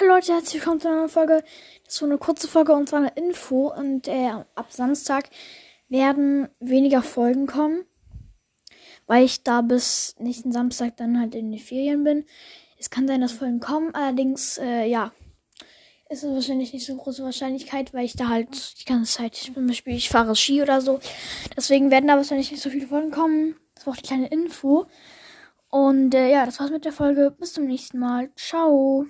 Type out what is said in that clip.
Hallo Leute, herzlich willkommen zu einer neuen Folge. Das ist so eine kurze Folge und zwar eine Info. Und äh, ab Samstag werden weniger Folgen kommen, weil ich da bis nächsten Samstag dann halt in den Ferien bin. Es kann sein, dass Folgen kommen, allerdings, äh, ja, ist es wahrscheinlich nicht so große Wahrscheinlichkeit, weil ich da halt die ganze Zeit, zum Beispiel, ich fahre Ski oder so. Deswegen werden da wahrscheinlich nicht so viele Folgen kommen. Das war auch die kleine Info. Und äh, ja, das war's mit der Folge. Bis zum nächsten Mal. Ciao.